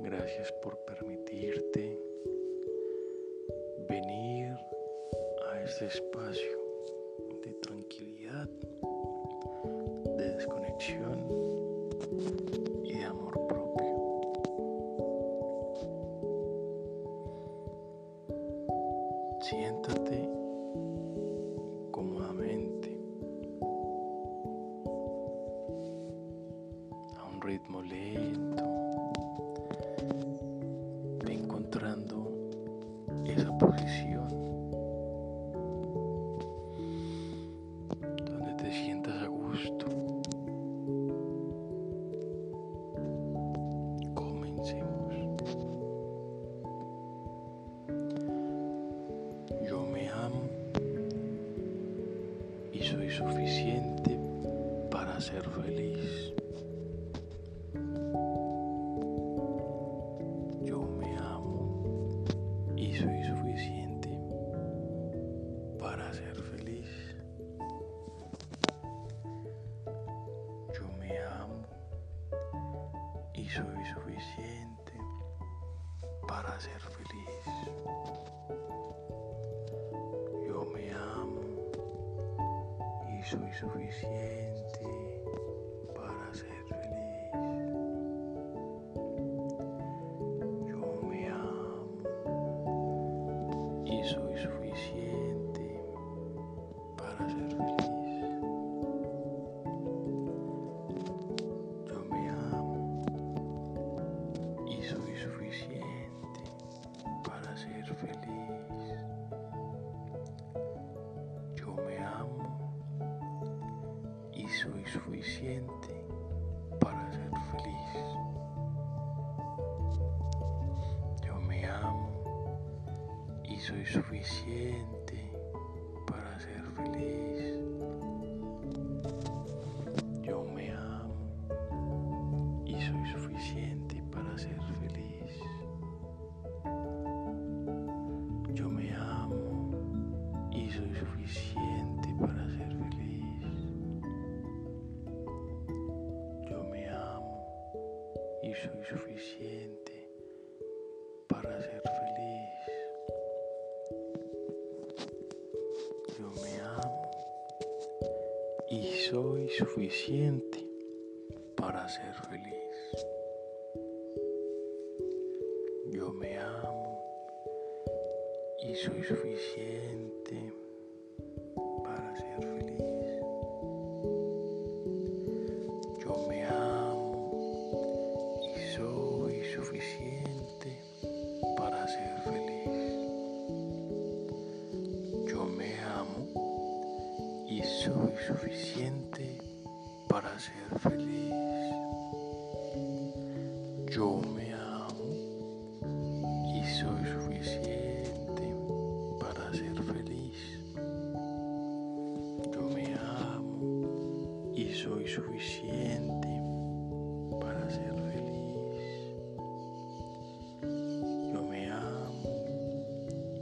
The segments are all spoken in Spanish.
Gracias por permitirte venir a este espacio de tranquilidad, de desconexión y de amor propio. Siéntate cómodamente a un ritmo lento encontrando esa posición donde te sientas a gusto. Comencemos. Yo me amo y soy suficiente para ser feliz. Y soy suficiente para ser feliz. Yo me amo y soy suficiente soy suficiente para ser feliz. Yo me amo y soy suficiente para ser feliz. Yo me amo y soy suficiente para ser feliz. Yo me amo y soy suficiente y soy suficiente para ser feliz. Yo me amo y soy suficiente para ser feliz. Yo me amo y soy suficiente y soy suficiente para ser feliz. Yo me amo y soy suficiente para ser feliz. Yo me amo y soy suficiente para ser feliz. Yo me amo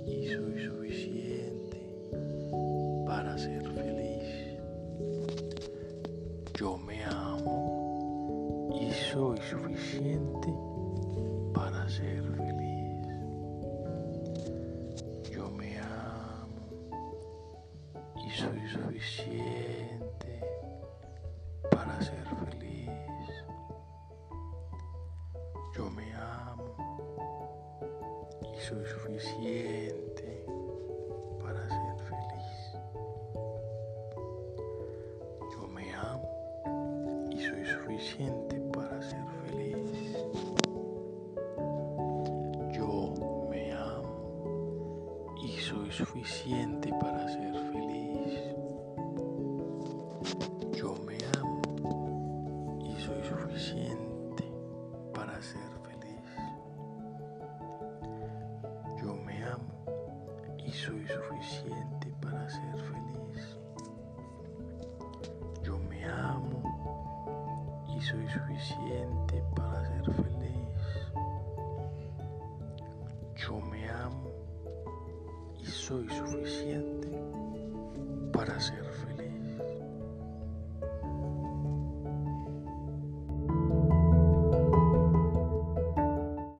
y soy suficiente para ser feliz. Suficiente para ser feliz. Yo me amo y soy suficiente para ser feliz. Yo me amo y soy suficiente suficiente para ser feliz. Yo me amo y soy suficiente para ser feliz. Yo me amo y soy suficiente para ser feliz. Yo me amo y soy suficiente para ser feliz. Yo me amo soy suficiente para ser